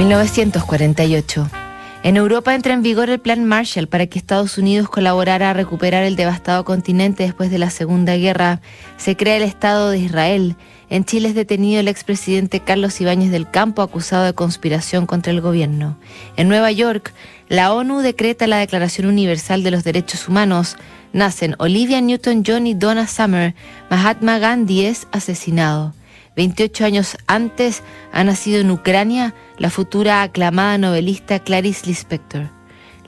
1948. En Europa entra en vigor el Plan Marshall para que Estados Unidos colaborara a recuperar el devastado continente después de la Segunda Guerra. Se crea el Estado de Israel. En Chile es detenido el expresidente Carlos Ibáñez del Campo acusado de conspiración contra el gobierno. En Nueva York, la ONU decreta la Declaración Universal de los Derechos Humanos. Nacen Olivia Newton-John y Donna Summer. Mahatma Gandhi es asesinado. 28 años antes ha nacido en Ucrania la futura aclamada novelista Clarice Lispector.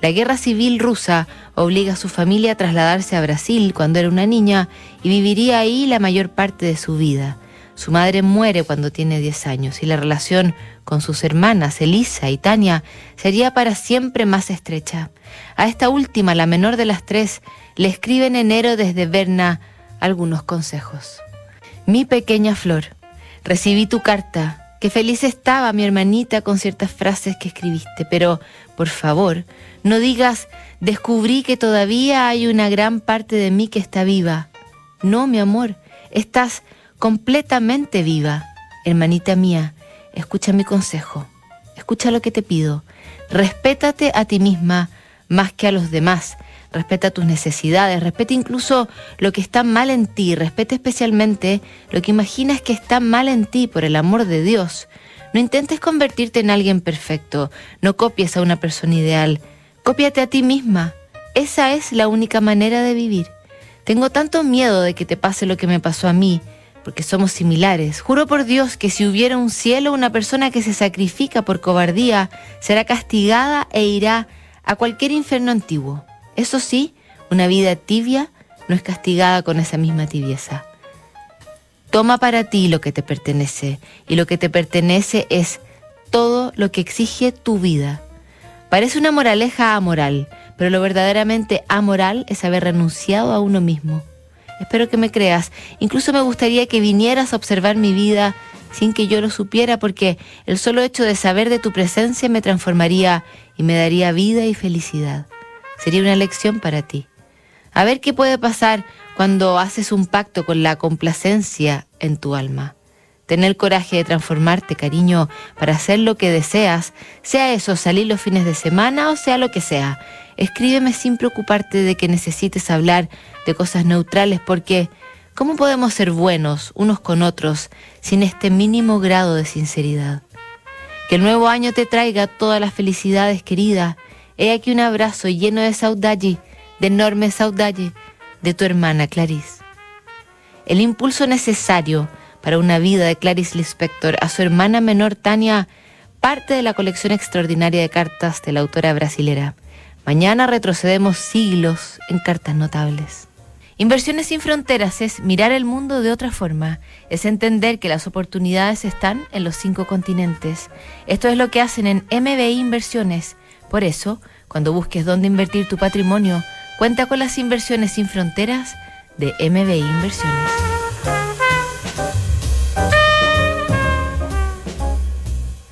La guerra civil rusa obliga a su familia a trasladarse a Brasil cuando era una niña y viviría ahí la mayor parte de su vida. Su madre muere cuando tiene 10 años y la relación con sus hermanas Elisa y Tania sería para siempre más estrecha. A esta última, la menor de las tres, le escribe en enero desde Berna algunos consejos. Mi pequeña flor, recibí tu carta Qué feliz estaba mi hermanita con ciertas frases que escribiste, pero por favor, no digas, descubrí que todavía hay una gran parte de mí que está viva. No, mi amor, estás completamente viva. Hermanita mía, escucha mi consejo, escucha lo que te pido. Respétate a ti misma más que a los demás respeta tus necesidades, respeta incluso lo que está mal en ti, respeta especialmente lo que imaginas que está mal en ti por el amor de Dios. No intentes convertirte en alguien perfecto, no copies a una persona ideal, cópiate a ti misma. Esa es la única manera de vivir. Tengo tanto miedo de que te pase lo que me pasó a mí, porque somos similares. Juro por Dios que si hubiera un cielo, una persona que se sacrifica por cobardía será castigada e irá a cualquier infierno antiguo. Eso sí, una vida tibia no es castigada con esa misma tibieza. Toma para ti lo que te pertenece y lo que te pertenece es todo lo que exige tu vida. Parece una moraleja amoral, pero lo verdaderamente amoral es haber renunciado a uno mismo. Espero que me creas. Incluso me gustaría que vinieras a observar mi vida sin que yo lo supiera, porque el solo hecho de saber de tu presencia me transformaría y me daría vida y felicidad sería una lección para ti. A ver qué puede pasar cuando haces un pacto con la complacencia en tu alma. Tener coraje de transformarte, cariño, para hacer lo que deseas, sea eso, salir los fines de semana o sea lo que sea. Escríbeme sin preocuparte de que necesites hablar de cosas neutrales porque ¿cómo podemos ser buenos unos con otros sin este mínimo grado de sinceridad? Que el nuevo año te traiga todas las felicidades, querida, He aquí un abrazo lleno de saudade, de enorme saudade, de tu hermana Clarice. El impulso necesario para una vida de Clarice Lispector a su hermana menor Tania parte de la colección extraordinaria de cartas de la autora brasilera. Mañana retrocedemos siglos en cartas notables. Inversiones sin fronteras es mirar el mundo de otra forma, es entender que las oportunidades están en los cinco continentes. Esto es lo que hacen en MBI Inversiones por eso, cuando busques dónde invertir tu patrimonio, cuenta con las inversiones sin fronteras de MBI Inversiones.